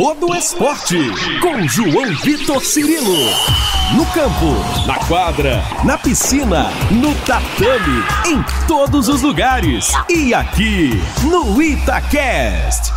todo esporte. Com João Vitor Cirilo. No campo, na quadra, na piscina, no tatame, em todos os lugares. E aqui, no Itacast.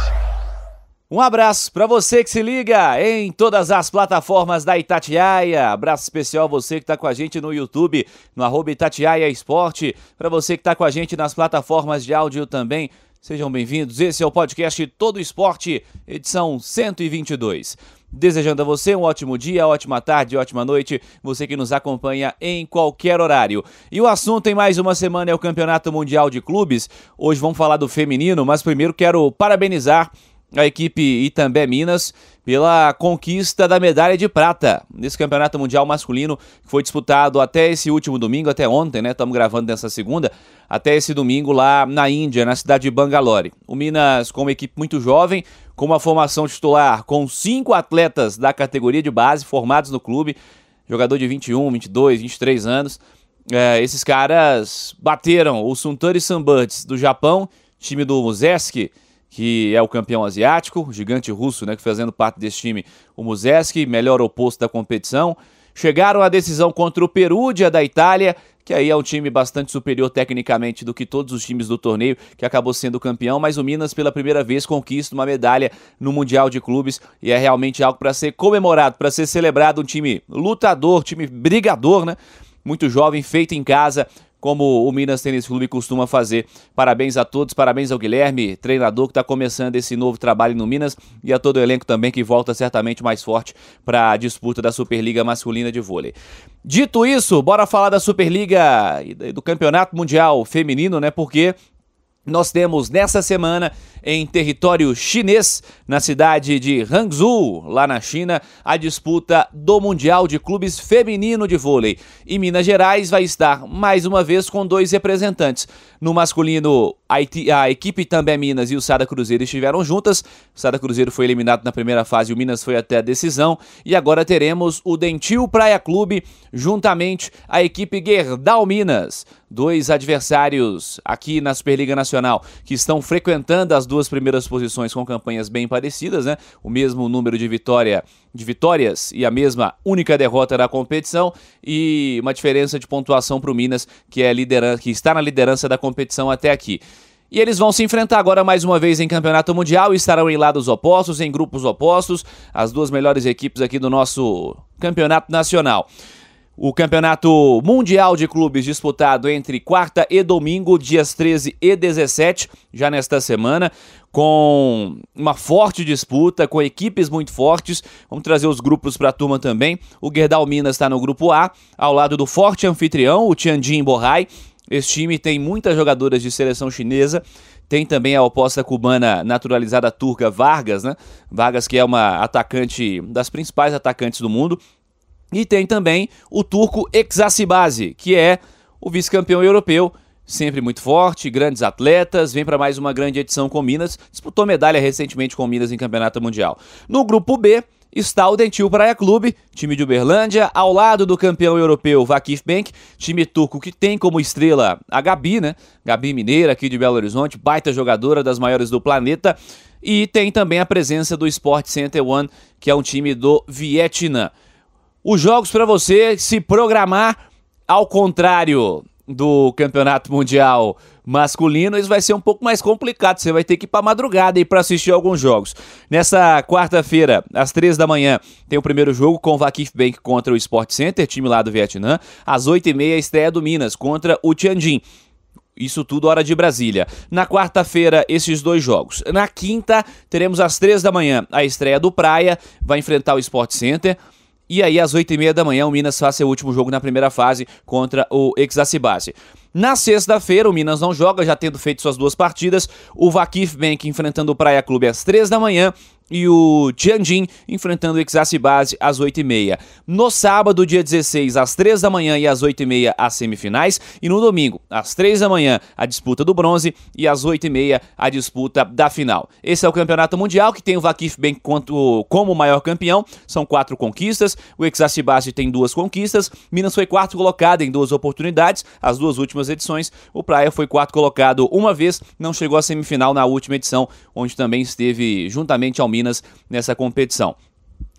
Um abraço para você que se liga em todas as plataformas da Itatiaia. Abraço especial você que está com a gente no YouTube, no arroba Itatiaia Esporte. Para você que está com a gente nas plataformas de áudio também. Sejam bem-vindos. Esse é o podcast Todo Esporte, edição 122. Desejando a você um ótimo dia, ótima tarde, ótima noite, você que nos acompanha em qualquer horário. E o assunto em mais uma semana é o Campeonato Mundial de Clubes. Hoje vamos falar do feminino, mas primeiro quero parabenizar a equipe Itambé Minas pela conquista da medalha de prata nesse campeonato mundial masculino que foi disputado até esse último domingo, até ontem, né? Estamos gravando nessa segunda, até esse domingo lá na Índia, na cidade de Bangalore. O Minas com uma equipe muito jovem, com uma formação titular com cinco atletas da categoria de base formados no clube, jogador de 21, 22, 23 anos. É, esses caras bateram o Suntari Sunbirds do Japão, time do Muzeski, que é o campeão asiático, gigante russo, né, que fazendo parte desse time, o Muzeski, melhor oposto da competição. Chegaram à decisão contra o Perugia da Itália, que aí é um time bastante superior tecnicamente do que todos os times do torneio, que acabou sendo campeão, mas o Minas pela primeira vez conquista uma medalha no Mundial de Clubes e é realmente algo para ser comemorado, para ser celebrado, um time lutador, time brigador, né? Muito jovem, feito em casa, como o Minas Tênis Clube costuma fazer. Parabéns a todos, parabéns ao Guilherme, treinador que está começando esse novo trabalho no Minas e a todo o elenco também que volta certamente mais forte para a disputa da Superliga Masculina de Vôlei. Dito isso, bora falar da Superliga e do Campeonato Mundial Feminino, né? Porque nós temos nessa semana em território chinês, na cidade de Hangzhou, lá na China, a disputa do Mundial de Clubes Feminino de Vôlei. E Minas Gerais vai estar mais uma vez com dois representantes. No masculino, a, equipe também Minas e o Sada Cruzeiro estiveram juntas. O Sada Cruzeiro foi eliminado na primeira fase o Minas foi até a decisão. E agora teremos o Dentil Praia Clube juntamente a equipe Gerdau Minas. Dois adversários aqui na Superliga Nacional que estão frequentando as duas primeiras posições com campanhas bem parecidas, né? O mesmo número de vitória de vitórias e a mesma única derrota da competição e uma diferença de pontuação para o Minas que é liderança, que está na liderança da competição até aqui. E eles vão se enfrentar agora mais uma vez em Campeonato Mundial e estarão em lados opostos, em grupos opostos, as duas melhores equipes aqui do nosso Campeonato Nacional. O Campeonato Mundial de Clubes disputado entre quarta e domingo, dias 13 e 17, já nesta semana, com uma forte disputa, com equipes muito fortes. Vamos trazer os grupos para a turma também. O Gerdau Minas está no grupo A, ao lado do forte anfitrião, o Tianjin Bohai. Esse time tem muitas jogadoras de seleção chinesa. Tem também a oposta cubana naturalizada turca Vargas, né? Vargas que é uma atacante das principais atacantes do mundo. E tem também o turco Exassibase, que é o vice-campeão europeu, sempre muito forte, grandes atletas, vem para mais uma grande edição com Minas, disputou medalha recentemente com Minas em Campeonato Mundial. No grupo B está o Dentil Praia Clube, time de Uberlândia, ao lado do campeão europeu Vakif Bank, time turco que tem como estrela a Gabi, né? Gabi Mineira aqui de Belo Horizonte, baita jogadora das maiores do planeta. E tem também a presença do Sport Center One, que é um time do Vietnã os jogos para você se programar ao contrário do Campeonato Mundial masculino, isso vai ser um pouco mais complicado. Você vai ter que ir para madrugada aí para assistir alguns jogos. Nessa quarta-feira, às três da manhã, tem o primeiro jogo com o Vakif Bank contra o Sport Center, time lá do Vietnã. Às oito e meia, estreia do Minas contra o Tianjin. Isso tudo hora de Brasília. Na quarta-feira, esses dois jogos. Na quinta, teremos às três da manhã a estreia do Praia, vai enfrentar o Sport Center. E aí, às 8h30 da manhã, o Minas faz seu último jogo na primeira fase contra o Exacibase. Na sexta-feira, o Minas não joga, já tendo feito suas duas partidas. O Vakif Bank enfrentando o Praia Clube às 3 da manhã e o Tianjin enfrentando o Exacibase às 8h30. No sábado, dia 16, às 3 da manhã e às 8h30, as semifinais. E no domingo, às 3 da manhã, a disputa do bronze e às 8h30, a disputa da final. Esse é o Campeonato Mundial, que tem o Vakif Bank quanto, como maior campeão. São quatro conquistas. O Exacibase tem duas conquistas. Minas foi quarto colocado em duas oportunidades, as duas últimas edições. O Praia foi quarto colocado uma vez, não chegou à semifinal na última edição, onde também esteve juntamente ao Minas Minas nessa competição.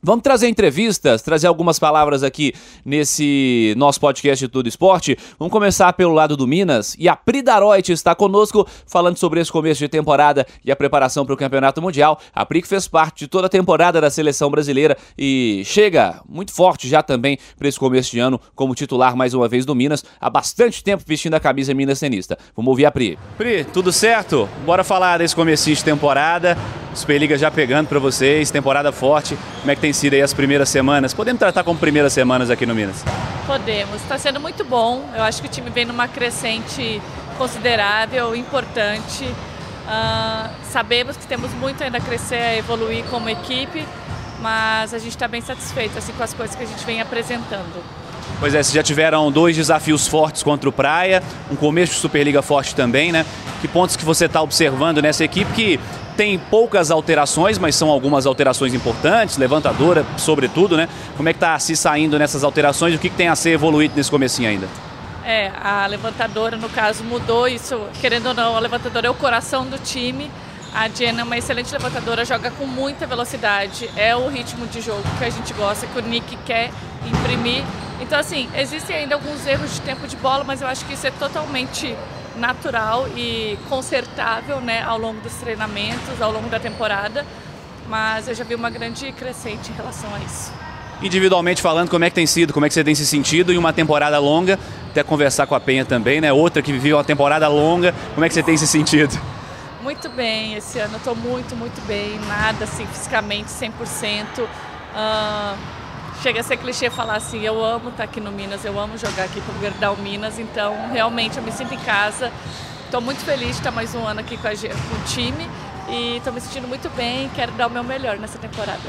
Vamos trazer entrevistas, trazer algumas palavras aqui nesse nosso podcast de Tudo Esporte. Vamos começar pelo lado do Minas e a Pri Daroit está conosco falando sobre esse começo de temporada e a preparação para o Campeonato Mundial. A Pri que fez parte de toda a temporada da seleção brasileira e chega muito forte já também para esse começo de ano como titular mais uma vez do Minas, há bastante tempo vestindo a camisa Minas Tenista. Vamos ouvir a Pri. Pri, tudo certo? Bora falar desse começo de temporada. Superliga já pegando para vocês, temporada forte. Como é que tem sido aí as primeiras semanas? Podemos tratar como primeiras semanas aqui no Minas? Podemos. Está sendo muito bom. Eu acho que o time vem numa crescente considerável, importante. Uh, sabemos que temos muito ainda a crescer, a evoluir como equipe, mas a gente está bem satisfeito assim, com as coisas que a gente vem apresentando. Pois é, vocês já tiveram dois desafios fortes contra o Praia, um começo de Superliga forte também, né? Que pontos que você está observando nessa equipe que tem poucas alterações, mas são algumas alterações importantes, levantadora, sobretudo, né? Como é que está se saindo nessas alterações? O que, que tem a ser evoluído nesse comecinho ainda? É, a levantadora, no caso, mudou isso, querendo ou não, a levantadora é o coração do time. A Jenna é uma excelente levantadora, joga com muita velocidade, é o ritmo de jogo que a gente gosta, que o Nick quer imprimir. Então, assim, existem ainda alguns erros de tempo de bola, mas eu acho que isso é totalmente natural e consertável né, ao longo dos treinamentos, ao longo da temporada, mas eu já vi uma grande crescente em relação a isso. Individualmente falando, como é que tem sido, como é que você tem se sentido em uma temporada longa, até conversar com a Penha também, né? Outra que viveu uma temporada longa, como é que você tem se sentido? Muito bem, esse ano eu estou muito, muito bem, nada assim, fisicamente 100%. Uh, chega a ser clichê falar assim, eu amo estar aqui no Minas, eu amo jogar aqui com o Gerdau Minas, então realmente eu me sinto em casa. Estou muito feliz de estar mais um ano aqui com, a, com o time e estou me sentindo muito bem, quero dar o meu melhor nessa temporada.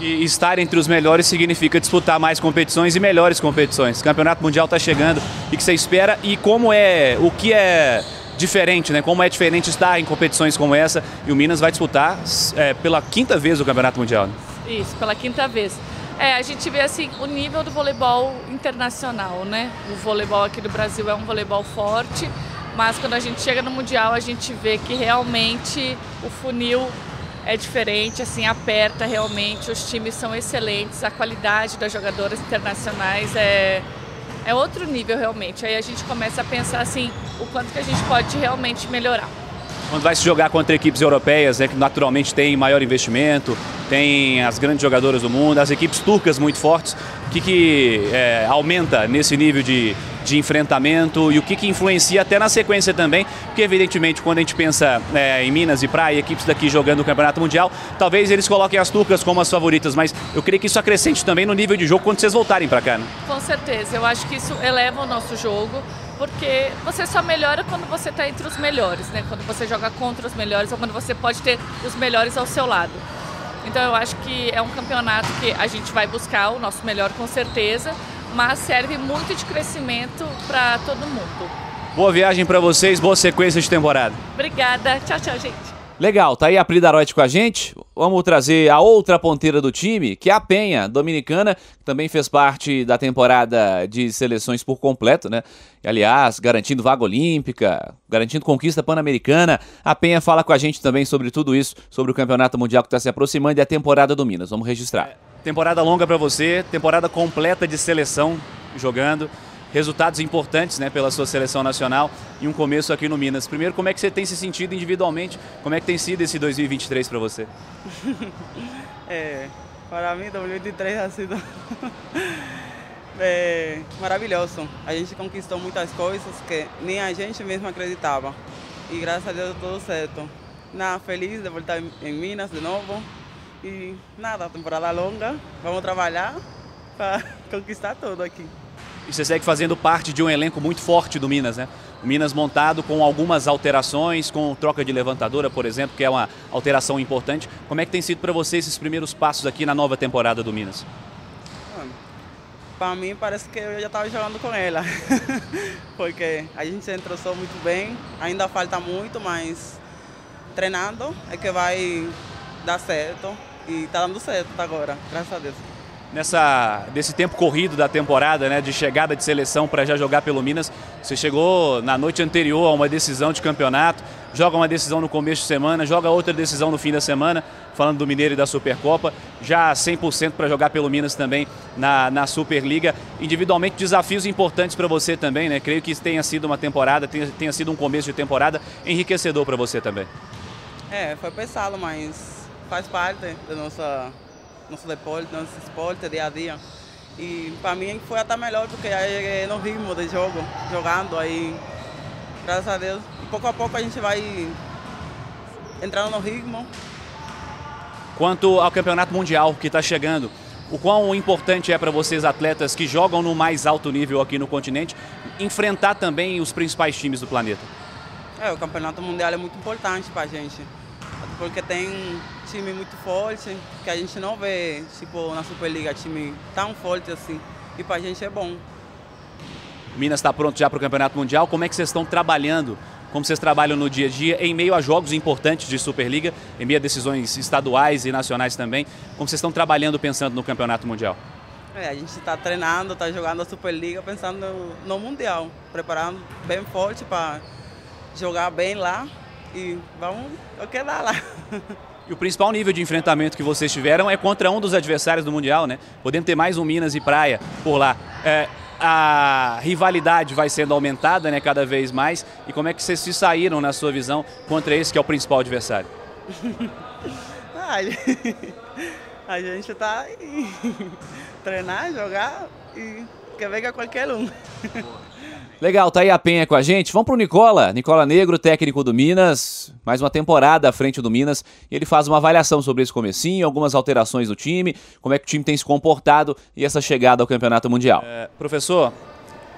E estar entre os melhores significa disputar mais competições e melhores competições. O Campeonato Mundial está chegando. O que você espera e como é, o que é diferente, né? Como é diferente estar em competições como essa e o Minas vai disputar é, pela quinta vez o Campeonato Mundial. Né? Isso, pela quinta vez. É, a gente vê assim o nível do voleibol internacional, né? O voleibol aqui do Brasil é um voleibol forte, mas quando a gente chega no mundial a gente vê que realmente o funil é diferente, assim aperta realmente. Os times são excelentes, a qualidade das jogadoras internacionais é é outro nível realmente. Aí a gente começa a pensar assim o quanto que a gente pode realmente melhorar. Quando vai se jogar contra equipes europeias, né, que naturalmente têm maior investimento, tem as grandes jogadoras do mundo, as equipes turcas muito fortes, o que, que é, aumenta nesse nível de, de enfrentamento e o que, que influencia até na sequência também, porque evidentemente quando a gente pensa é, em Minas e Praia, equipes daqui jogando o Campeonato Mundial, talvez eles coloquem as turcas como as favoritas, mas eu creio que isso acrescente também no nível de jogo quando vocês voltarem para cá. Né? Com certeza, eu acho que isso eleva o nosso jogo porque você só melhora quando você está entre os melhores, né? Quando você joga contra os melhores ou quando você pode ter os melhores ao seu lado. Então eu acho que é um campeonato que a gente vai buscar o nosso melhor com certeza, mas serve muito de crescimento para todo mundo. Boa viagem para vocês, boa sequência de temporada. Obrigada, tchau, tchau, gente. Legal, tá aí a Pri Daroit com a gente. Vamos trazer a outra ponteira do time, que é a Penha, dominicana, que também fez parte da temporada de seleções por completo, né? Aliás, garantindo vaga olímpica, garantindo conquista pan-americana. A Penha fala com a gente também sobre tudo isso, sobre o Campeonato Mundial que está se aproximando e a temporada do Minas. Vamos registrar. É, temporada longa para você, temporada completa de seleção jogando resultados importantes né, pela sua seleção nacional e um começo aqui no Minas. Primeiro, como é que você tem se sentido individualmente? Como é que tem sido esse 2023 para você? é, para mim, 2023 ha sido é, maravilhoso. A gente conquistou muitas coisas que nem a gente mesmo acreditava. E graças a Deus deu tudo certo. Nada, feliz de voltar em Minas de novo. E nada, temporada longa. Vamos trabalhar para conquistar tudo aqui e você segue fazendo parte de um elenco muito forte do Minas, né? O Minas montado com algumas alterações, com troca de levantadora, por exemplo, que é uma alteração importante. Como é que tem sido para você esses primeiros passos aqui na nova temporada do Minas? Para mim parece que eu já estava jogando com ela, porque a gente se entrosou muito bem, ainda falta muito, mas treinando é que vai dar certo e está dando certo agora, graças a Deus. Nessa desse tempo corrido da temporada, né, de chegada de seleção para já jogar pelo Minas. Você chegou na noite anterior a uma decisão de campeonato, joga uma decisão no começo de semana, joga outra decisão no fim da semana, falando do Mineiro e da Supercopa, já 100% para jogar pelo Minas também na, na Superliga. Individualmente, desafios importantes para você também, né? Creio que tenha sido uma temporada, tenha, tenha sido um começo de temporada enriquecedor para você também. É, foi pesado, mas faz parte da nossa nosso deporte, nosso esporte dia a dia. E para mim foi até melhor porque aí no ritmo de jogo, jogando aí, graças a Deus. E pouco a pouco a gente vai entrando no ritmo. Quanto ao campeonato mundial que está chegando, o quão importante é para vocês atletas que jogam no mais alto nível aqui no continente enfrentar também os principais times do planeta? É, o campeonato mundial é muito importante para a gente porque tem um time muito forte, que a gente não vê, tipo, na Superliga, time tão forte assim. E pra gente é bom. Minas está pronto já para o Campeonato Mundial. Como é que vocês estão trabalhando? Como vocês trabalham no dia a dia, em meio a jogos importantes de Superliga, em meio a decisões estaduais e nacionais também? Como vocês estão trabalhando pensando no Campeonato Mundial? É, a gente está treinando, está jogando a Superliga pensando no Mundial, preparando bem forte para jogar bem lá e vamos o que dá lá. E o principal nível de enfrentamento que vocês tiveram é contra um dos adversários do Mundial, né? Podendo ter mais um Minas e Praia por lá. É, a rivalidade vai sendo aumentada né, cada vez mais. E como é que vocês se saíram, na sua visão, contra esse que é o principal adversário? a gente está treinar, jogar e quer ver que é qualquer um. Legal, tá aí a Penha com a gente. Vamos pro Nicola. Nicola Negro, técnico do Minas. Mais uma temporada à frente do Minas. Ele faz uma avaliação sobre esse comecinho, algumas alterações do time, como é que o time tem se comportado e essa chegada ao Campeonato Mundial. É, professor,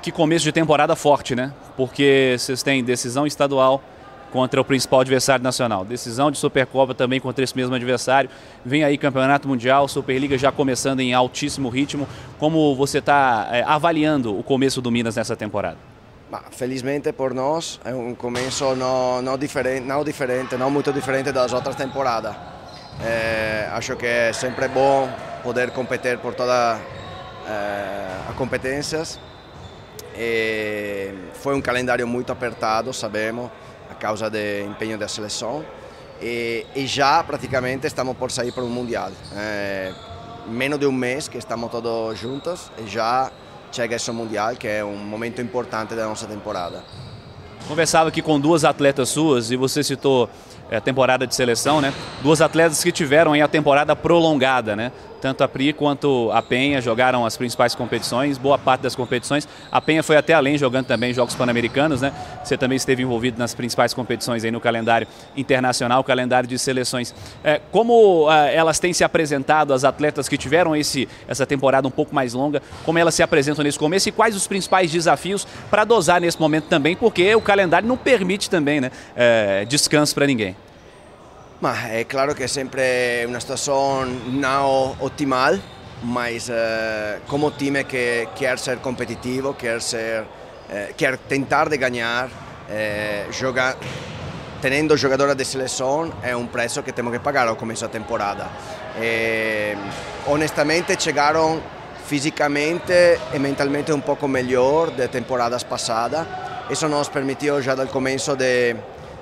que começo de temporada forte, né? Porque vocês têm decisão estadual contra o principal adversário nacional. Decisão de Supercopa também contra esse mesmo adversário. Vem aí Campeonato Mundial, Superliga já começando em altíssimo ritmo. Como você está é, avaliando o começo do Minas nessa temporada? Felizmente por nós é um começo não, não, diferente, não diferente, não muito diferente das outras temporadas. É, acho que é sempre bom poder competir por todas é, as competências. E foi um calendário muito apertado, sabemos causa do empenho da seleção e, e, já praticamente estamos por sair para o Mundial. É, menos de um mês que estamos todos juntos e já chega esse Mundial, que é um momento importante da nossa temporada. Conversava aqui com duas atletas suas e você citou é, temporada de seleção, né? Duas atletas que tiveram aí a temporada prolongada, né? Tanto a Pri quanto a Penha jogaram as principais competições, boa parte das competições. A Penha foi até além jogando também Jogos Pan-Americanos, né? Você também esteve envolvido nas principais competições aí no calendário internacional, calendário de seleções. É, como é, elas têm se apresentado, as atletas que tiveram esse, essa temporada um pouco mais longa, como elas se apresentam nesse começo e quais os principais desafios para dosar nesse momento também, porque o calendário não permite também né, é, descanso para ninguém. Ma è chiaro che è sempre una situazione non ottimale, ma eh, come team che quer essere competitivo, ser, eh, quer tentar de ganhar, eh, jogar, tenendo giocatore di selezione è un prezzo che temo che pagare al comienzo della temporada. E, honestamente llegaron fisicamente e mentalmente un poco mejor de temporadas pasadas. Eso nos permitió ya dal comienzo de,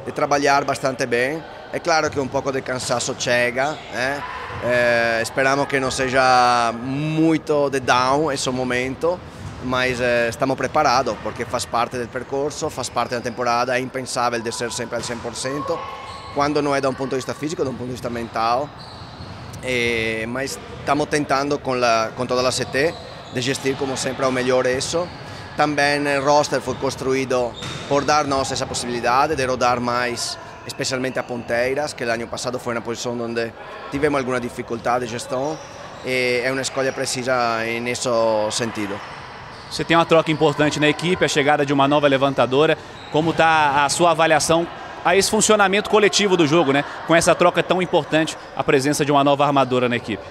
de trabalhar bastante bem. É claro que um pouco de cansaço chega, eh? Eh, esperamos que não seja muito de down esse momento, mas eh, estamos preparados porque faz parte do percurso, faz parte da temporada, é impensável de ser sempre al 100%, quando não é de um ponto de vista físico, de um ponto de vista mental, eh, mas estamos tentando com, la, toda a CT de gestir como sempre ao melhor isso. Também o roster foi construído por dar-nos essa possibilidade de rodar mais especialmente a Ponteiras, que l'anno passato foi uma posição onde tivemos alguma dificuldade de gestão e é uma escolha precisa nesse sentido. Você tem uma troca importante na equipe, a chegada de uma nova levantadora. Como está a sua avaliação a esse funcionamento coletivo do jogo, né? Com essa troca tão importante, a presença de uma nova armadora na equipe.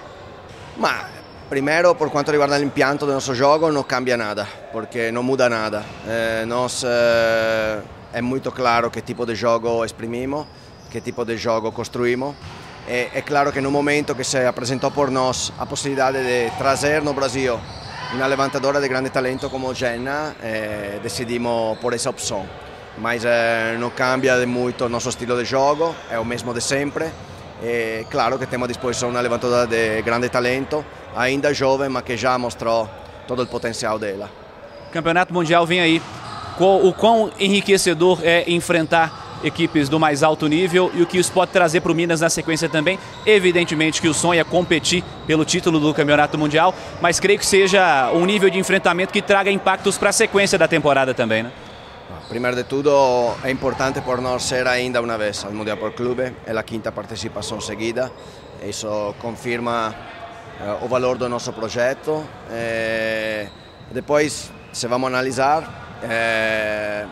Ma, primeiro, por quanto riguarda l'impianto del nostro gioco, non cambia nada, perché non muda nada. Eh, nós, eh, é muito claro que tipo de jogo exprimimos, que tipo de jogo construímos É, é claro que no momento que se apresentou por nós a possibilidade de trazer no Brasil uma levantadora de grande talento como Jenna, decidimos por essa opção. Mas eh, não cambia muito nosso estilo de jogo, é o mesmo de sempre. É claro que temos à disposição uma levantadora de grande talento, ainda jovem, mas que já mostrou todo o potencial dela. Campeonato Mundial vem aí. O quão enriquecedor é enfrentar equipes do mais alto nível e o que isso pode trazer para o Minas na sequência também. Evidentemente que o sonho é competir pelo título do Campeonato Mundial, mas creio que seja um nível de enfrentamento que traga impactos para a sequência da temporada também, né? Primeiro de tudo, é importante por nós ser ainda uma vez ao Mundial por Clube, é a quinta participação seguida, isso confirma uh, o valor do nosso projeto. Eh, depois, se vamos analisar, eh,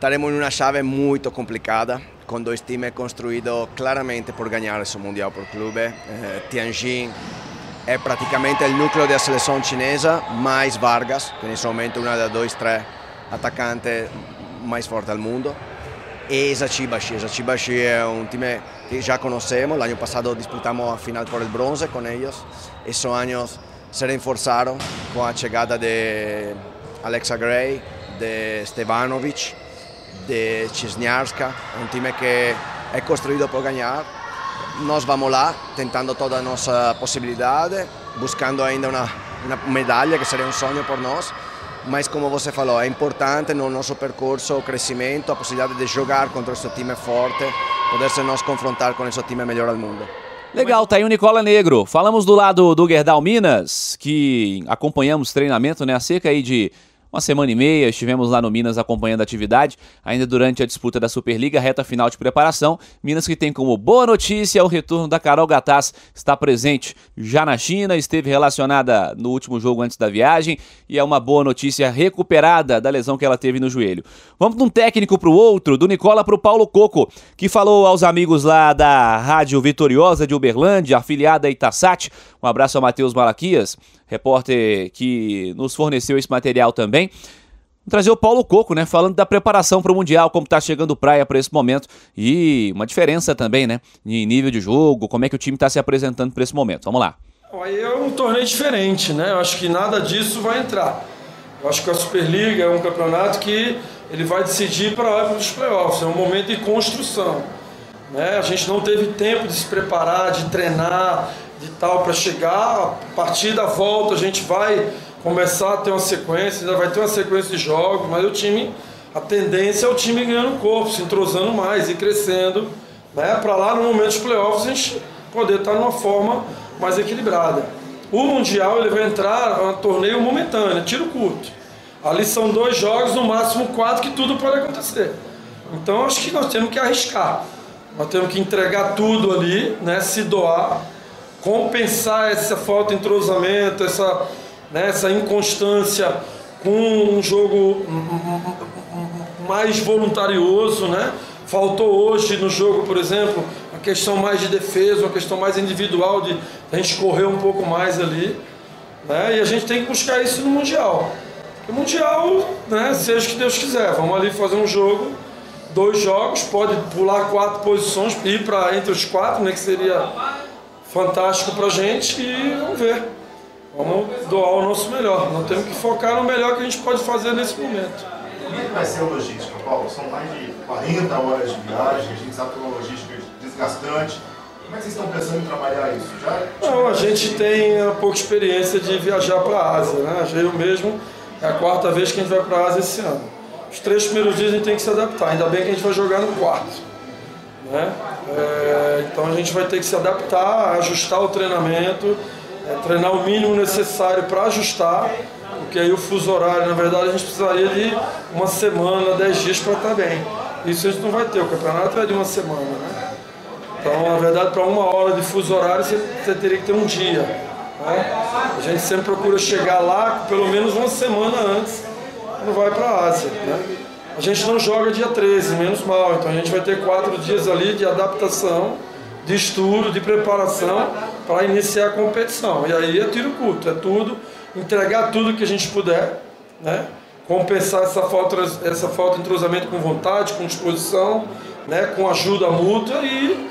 Estaremos em uma chave muito complicada, com dois times construídos claramente por ganhar esse Mundial por clube. Eh, Tianjin é praticamente o núcleo da seleção chinesa, mais Vargas, que nesse momento é uma das dois, três atacantes mais fortes do mundo. E Zachibashi. Zachibashi é um time que já conhecemos, o ano passado disputamos a final por el bronze com eles. Esses anos se reforçaram com a chegada de Alexa Gray, de Stevanovic de Cisniarska, um time que é construído para ganhar. Nós vamos lá, tentando toda a nossa possibilidade, buscando ainda uma, uma medalha, que seria um sonho por nós. Mas, como você falou, é importante no nosso percurso o crescimento, a possibilidade de jogar contra esse time forte, poder se nos confrontar com esse time melhor do mundo. Legal, tá aí o Nicola Negro. Falamos do lado do Gerdau Minas, que acompanhamos treinamento, né, há cerca aí de uma semana e meia, estivemos lá no Minas acompanhando a atividade, ainda durante a disputa da Superliga, reta final de preparação. Minas que tem como boa notícia o retorno da Carol Gataz, está presente já na China, esteve relacionada no último jogo antes da viagem e é uma boa notícia recuperada da lesão que ela teve no joelho. Vamos de um técnico para o outro, do Nicola para o Paulo Coco, que falou aos amigos lá da Rádio Vitoriosa de Uberlândia, afiliada a Itasat. Um abraço ao Matheus Malaquias repórter que nos forneceu esse material também. Trazer o Paulo Coco, né? Falando da preparação para o Mundial, como está chegando praia para esse momento e uma diferença também, né? Em nível de jogo, como é que o time está se apresentando para esse momento. Vamos lá. Aí é um torneio diferente, né? Eu acho que nada disso vai entrar. Eu acho que a Superliga é um campeonato que ele vai decidir para a dos playoffs. É um momento de construção. Né? A gente não teve tempo de se preparar, de treinar, de tal para chegar. A partir da volta a gente vai começar a ter uma sequência, ainda vai ter uma sequência de jogos, mas o time, a tendência é o time ganhando corpo, se entrosando mais e crescendo, né? Para lá no momento dos playoffs a gente poder estar numa forma mais equilibrada. O Mundial ele vai entrar um torneio momentâneo, tiro curto. Ali são dois jogos, no máximo quatro, que tudo pode acontecer. Então acho que nós temos que arriscar. Nós temos que entregar tudo ali, né? se doar compensar essa falta de entrosamento, essa, né, essa inconstância com um jogo mais voluntarioso, né? Faltou hoje no jogo, por exemplo, a questão mais de defesa, uma questão mais individual de a gente correr um pouco mais ali, né? E a gente tem que buscar isso no mundial. O mundial, né? Seja o que Deus quiser, vamos ali fazer um jogo, dois jogos, pode pular quatro posições, ir para entre os quatro, né? Que seria fantástico para a gente e vamos ver. Vamos doar o nosso melhor. Nós temos que focar no melhor que a gente pode fazer nesse momento. Como é que vai ser a logística, Paulo? São mais de 40 horas de viagem, a gente sabe que é uma logística desgastante. Como é que vocês estão pensando em trabalhar isso? Já Não, a gente tem pouca experiência de viajar para a Ásia, né? Eu mesmo, é a quarta vez que a gente vai para a Ásia esse ano. Os três primeiros dias a gente tem que se adaptar, ainda bem que a gente vai jogar no quarto. Né? É, então a gente vai ter que se adaptar, ajustar o treinamento, é, treinar o mínimo necessário para ajustar, porque aí o fuso horário, na verdade, a gente precisaria de uma semana, dez dias para estar bem. Isso a gente não vai ter, o campeonato é de uma semana. Né? Então, na verdade, para uma hora de fuso horário, você, você teria que ter um dia. Né? A gente sempre procura chegar lá pelo menos uma semana antes, quando vai para a Ásia. Né? A gente não joga dia 13, menos mal. Então a gente vai ter quatro dias ali de adaptação, de estudo, de preparação para iniciar a competição. E aí é tiro curto, é tudo, entregar tudo que a gente puder, né? compensar essa falta, essa falta de entrosamento com vontade, com disposição, né? com ajuda mútua e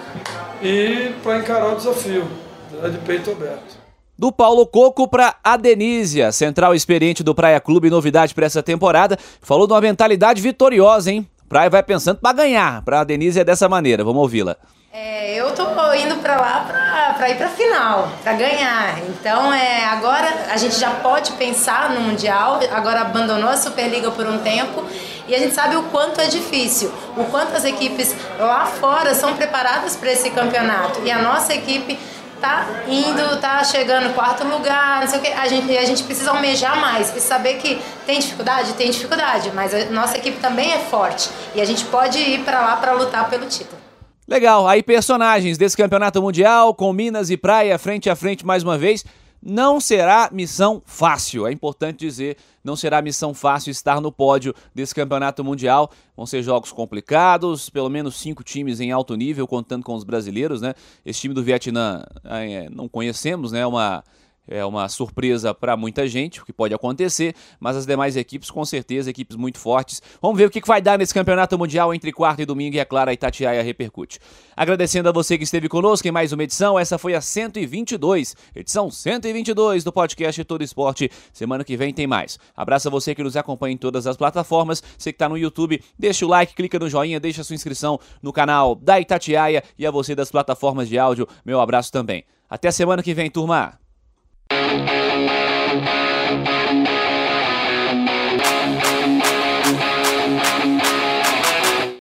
e para encarar o desafio né, de peito aberto. Do Paulo Coco para a Denísia, central experiente do Praia Clube, novidade para essa temporada. Falou de uma mentalidade vitoriosa, hein? Praia vai pensando para ganhar. Para a Denísia é dessa maneira. Vamos ouvi-la. É, eu tô indo para lá para ir para final, para ganhar. Então, é, agora a gente já pode pensar no mundial. Agora abandonou a Superliga por um tempo e a gente sabe o quanto é difícil, o quanto as equipes lá fora são preparadas para esse campeonato e a nossa equipe tá indo, tá chegando quarto lugar, não sei o que. A gente, a gente precisa almejar mais e saber que tem dificuldade, tem dificuldade, mas a nossa equipe também é forte e a gente pode ir para lá para lutar pelo título. Legal, aí personagens desse campeonato mundial com Minas e Praia frente a frente mais uma vez. Não será missão fácil, é importante dizer, não será missão fácil estar no pódio desse campeonato mundial. Vão ser jogos complicados, pelo menos cinco times em alto nível, contando com os brasileiros, né? Esse time do Vietnã é, não conhecemos, né? Uma é uma surpresa para muita gente, o que pode acontecer, mas as demais equipes, com certeza, equipes muito fortes. Vamos ver o que vai dar nesse campeonato mundial entre quarta e domingo e, é claro, a Itatiaia repercute. Agradecendo a você que esteve conosco em mais uma edição, essa foi a 122, edição 122 do podcast Todo Esporte. Semana que vem tem mais. Abraço a você que nos acompanha em todas as plataformas, você que está no YouTube, deixa o like, clica no joinha, deixa a sua inscrição no canal da Itatiaia e a você das plataformas de áudio, meu abraço também. Até semana que vem, turma! Thank you.